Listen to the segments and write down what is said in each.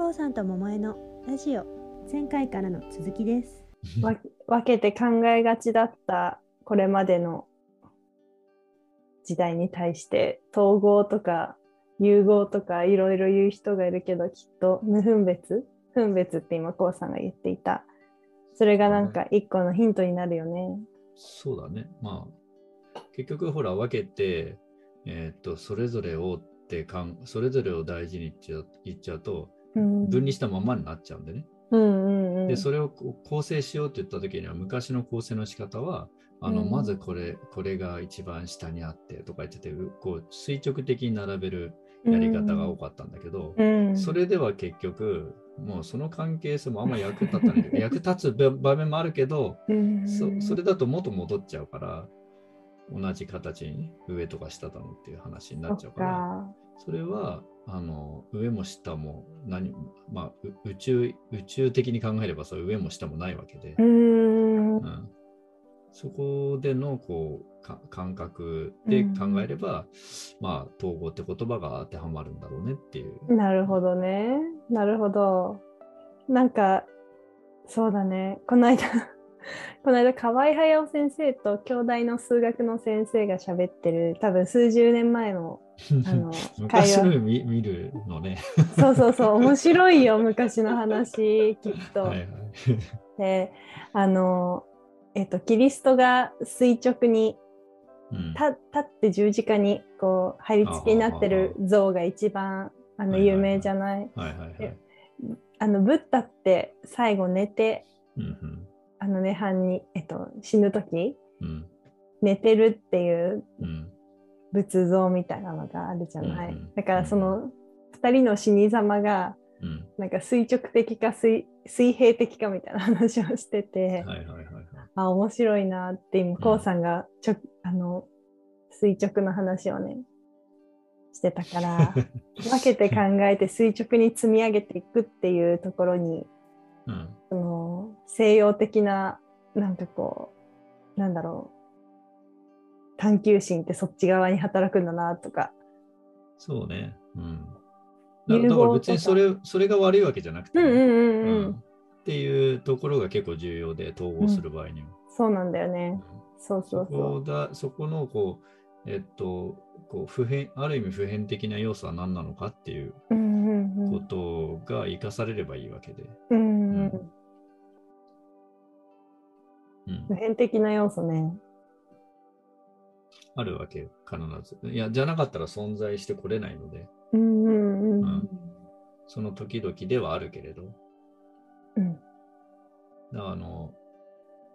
こうさんと桃江のラジオ前回からの続きです。わ分けて考えがちだったこれまでの時代に対して統合とか融合とかいろいろ言う人がいるけどきっと無分別？分別って今こうさんが言っていたそれがなんか一個のヒントになるよね。そうだね。まあ、結局ほら分けて、えーっと、それぞれをってかん、それぞれを大事に言っちゃう言っちゃうと、うん分離したままになっちゃうんでね。うんうんうん。で、それを構成しようって言った時には、昔の構成の仕方は、あの、うん。まずこれ、これが一番下にあってとか言ってて、こう、垂直的に並べるやり方が多かったんだけど、うん。それでは結局、もうその関係性もあんま役立たない。役立つ場場面もあるけど、うんそそれだと元戻っちゃうから、同じ形にね上とか下だのっていう話になっちゃうから、かそれはあの上も下も何、まあ、う宇宙宇宙的に考えればそう上も下もないわけで、うーんうんそこでのこうか感覚で考えれば、まあ統合って言葉が当てはまるんだろうねっていう。なるほどね。なるほど。なんか、そうだね。この間、この間、河合隼先生と兄弟の数学の先生が喋ってる、多分数十年前の、あの、会昔の話。見見るのね。そうそうそう、面白いよ、昔の話、きっと。はいはい。で、あの、えっと、キリストが垂直にうん立立って十字架にこう、貼り付けになってる像が一番、あの、有名じゃない？あのブッダって最後寝てうんうんあの涅槃に、えっと、死ぬ時うん。寝てるっていううん。仏像みたいなのがあるじゃない、うんうん。だからその2人の死に様がうん。なんか垂直的か水水平的かみたいな話をしてて、はいはいはいはい。あ面白いなって今んこうさんがちょあの垂直の話をねしてたから 分けて考えて垂直に積み上げていくっていうところにうん。その西洋的ななんかこうなんだろう探求心ってそっち側に働くんだなとか。そうね。うん。だから別にそれそれが悪いわけじゃなくてっていうところが結構重要で統合する場合には。そうなんだよね。うん。そうそそう。そこだそこのこう、えっと、こう普遍ある意味普遍的な要素は何なのかっていうこんとが生かされればいいわけで。普遍的な要素ね。あるわけよ、必ず。いや、じゃなかったら存在してこれないので、その時々ではあるけれど、うん。だからあの、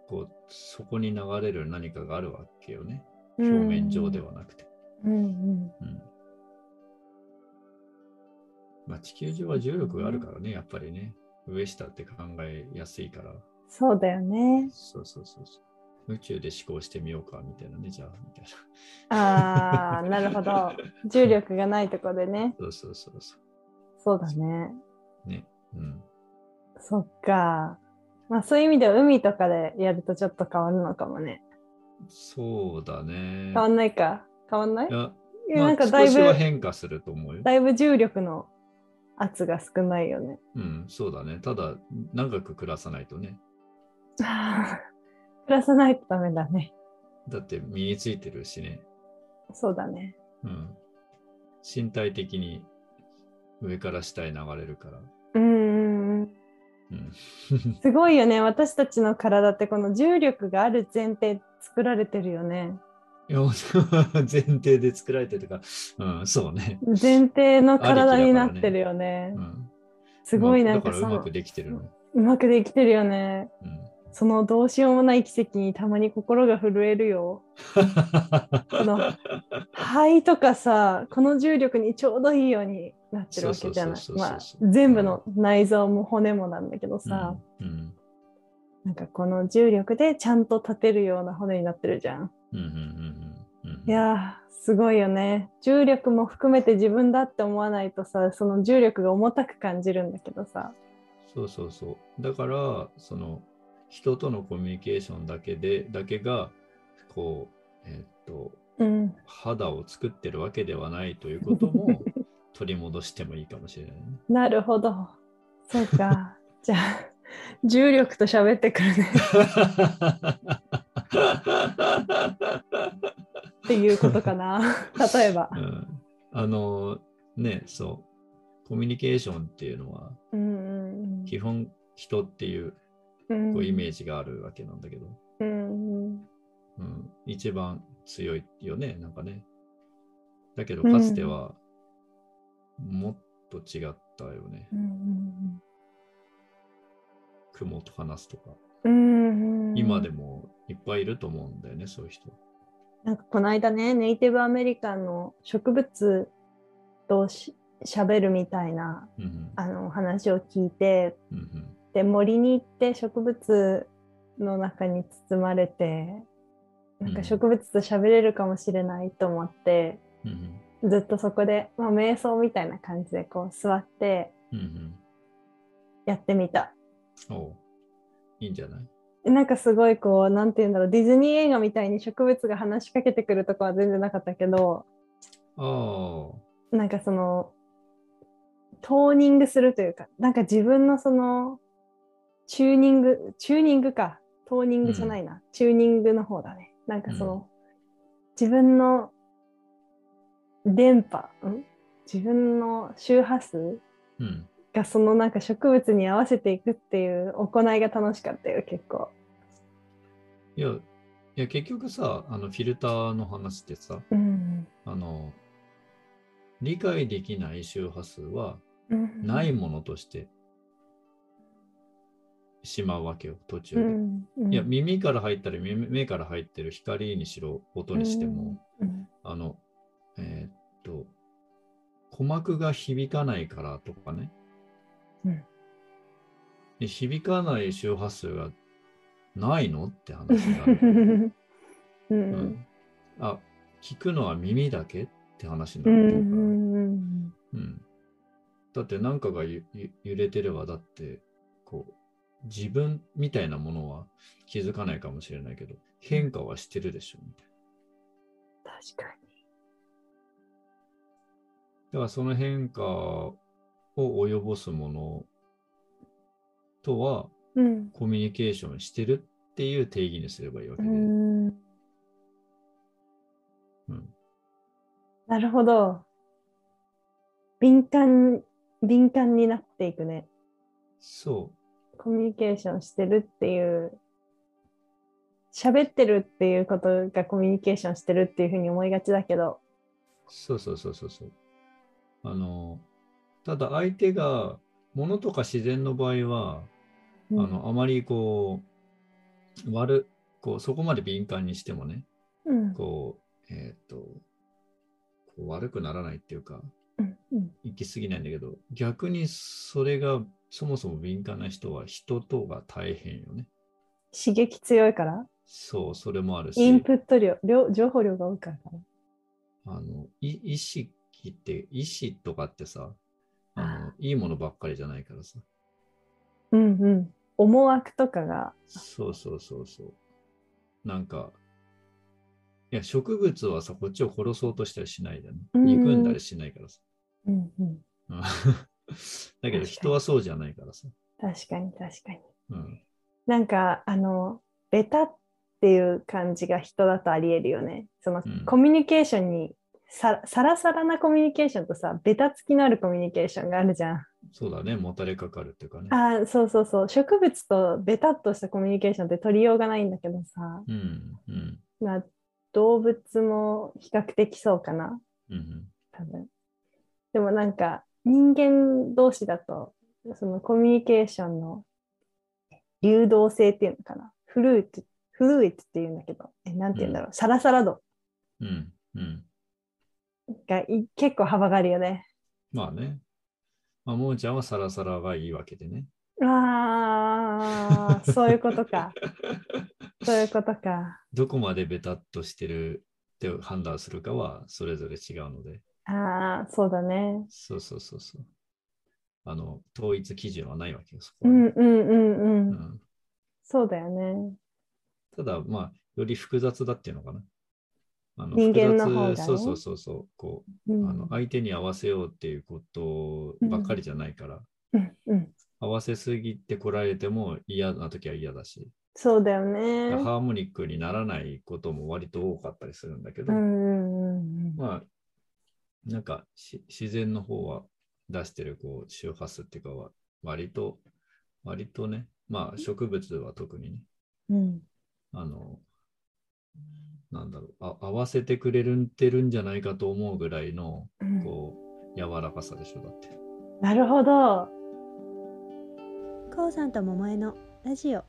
こう、そこに流れる何かがあるわけよね。うん。表面上ではなくて。うんうんうん。まあ、地球上は重力があるからね、やっぱりね。上下って考えやすいから。そうだよねそうそうそうそう。宇宙で思考してみようか、みたいなね、じゃあ、みたいあーなるほど 重力がないとこでねな。そうそうそうそそうだねう。ね。うん。そっかまあそういう意味では海とかでやるとちょっと変わるのかもねそうだね。変わんないか変わんない？いや、なんかだい少しはぶ変化すると思うよ。だいぶ重力の圧が少ないよね。うん、そうだね。ただ、長く暮らさないとね。暮らさないとダメだね。だって身についてるしね。そうだね。うん。身体的に上から下へ流れるから。うん。うん。すごいよね。私たちの体ってこの重力がある前提作られてるよね。前提で作られてるとか、うん、そうね。前提の体になってるよね。うん。すごいまあなんかうまくできてるの。うまくできてるよね。うん。そのどうしようもない奇跡にたまに心が震えるよ。この肺とかさ、この重力にちょうどいいようになってるわけじゃないまあ全部の内臓も骨もなんだけどさ、うん、うん。なんかこの重力でちゃんと立てるような骨になってるじゃん。うん。うん。うん。いやー、すごいよね。重力も含めて自分だって思わないとさ、その重力が重たく感じるんだけどさ。そうそうそう。だから、その、人とのコミュニケーションだけで、だけが、こう、えーっと、うん。肌を作ってるわけではないということも 取り戻してもいいかもしれないね。なるほど。そうか。じゃあ、重力と喋ってくるね っていうことかな。例えばう。んあのね、そう、コミュニケーションっていうのは、うん基本人っていううんこうイメージがあるわけなんだけど、うんうん、一番強いよね、なんかね。だけど、かつてはもっと違ったよね。うん雲と話すとか。うん今でもいっぱいいると思うんだよね、そういう人。なんかこの間ね、ネイティブアメリカンの植物とし喋るみたいなうんうん。あの話を聞いて、うんうん。で森に行って植物の中に包まれて、なんか植物と喋れるかもしれないと思って、うんずっとそこで、まあ、瞑想みたいな感じでこう座ってやってみた。うんおう。いいんじゃない？なんかすごいこう、なんて言うんだろう、ディズニー映画みたいに植物が話しかけてくるとかは全然なかったけど、なんかその、トーニングするというか、なんか自分のその、チューニング、チューニングか、トーニングじゃないな、チューニングの方だね。なんかその、自分の電波、ん？自分の周波数うん。がそのなんか植物に合わせていくっていう行いが楽しかったよ、結構。いや、いや結局さ、あのフィルターの話ってさ、うん。あの、理解できない周波数はうんないものとしてしまうわけよ、途中うで。んうんいや、耳から入ったり、目目から入ってる光にしろ、音にしても、うんあの、えーっと、鼓膜が響かないからとかね。うんで響かない周波数がないのって話になる。う うんん、あ、聞くのは耳だけって話にうなるから。んうんうんだって何かが揺れてれば、だって、こう、自分みたいなものは気づかないかもしれないけど、変化はしてるでしょ、みたいな。確かだからその変化を及ぼすものとは、に。うんコミュニケーションしてるっていう定義にすればいいわけうで。んうんなるほど。敏感、敏感になっていくね。そコミュニケーションしてるっていう、喋ってるっていうことがコミュニケーションしてるっていうふうに思いがちだけど。う、そうそうそうそうそう。あの、ただ相手が、物とか自然の場合は、うん。あの、あまりこう、悪、こう、そこまで敏感にしてもね、うん。こう、えーっと、こう悪くならないっていうか、うんうん。行き過ぎないんだけど、逆にそれがそもそも敏感な人は人とが大変よね。刺激強いから？そう、それもあるし、インプット量、量情報量が多いからかな。あのい意識って、意志とかってさ、いいものばっかりじゃないからさ。うんうん。思惑とかが。そうそうそうそう。なんか、いや、植物はさ、こっちを殺そうとしたりしないじゃん。うん憎んだりしないからさ。うんうん。うん だけど人はそうじゃないからさ。確かに確かに。うん、なんか、あの、ベタっていう感じが人だとありえるよね。その、うんコミュニケーションにさ、さらさらなコミュニケーションとさ、ベタつきのあるコミュニケーションがあるじゃん。そうだね、もたれかかるっていうかね。あーそうそうそう。植物とベタっとしたコミュニケーションって取りようがないんだけどさ、うん、うん、まあ、動物も比較的そうかな。うん、多分。でもなんか人間同士だとそのコミュニケーションの流動性っていうのかな。フルーツ、フルーツっていうんだけど、え、なんて言うんだろう。サラサラ度うん、うん。がい結構幅があるよね。まあね。まあ、もーちゃんはサラサラがいいわけでね。ああ、そういうことか。そういうことか。どこまでベタっとしてるって判断するかはそれぞれ違うので。ああ、そうだね。そうそうそうそう。あの、統一基準はないわけよ、そこはねうんうんうんうん。うんそうだよね。ただ、まあ、より複雑だっていうのかな。あの人間の方がねそうそうそうそう。こう、うんあの相手に合わせようっていうことばっかりじゃないから、うんうん合合わせすぎてこられても嫌な時は嫌だし、そうだよね。ハーモニックにならないことも割と多かったりするんだけど、まあ、なんかし自然の方は出してるこう周波数っていうかは割と、割とね、まあ植物は特にね、うん。あの、なんだろう、あ合わせてくれるてるんじゃないかと思うぐらいの、うん。こう、柔らかさでしょ、だって。なるほど。こうさんと桃江のラジオ。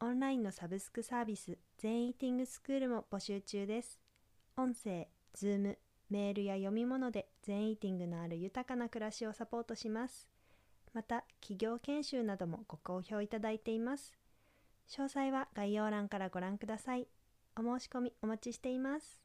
オンラインのサブスクサービス全イーティングスクールも募集中です。音声、ズーム、メールや読み物で全イーティングのある豊かな暮らしをサポートします。また企業研修などもご好評いただいています。詳細は概要欄からご覧くださいお申し込みお待ちしています。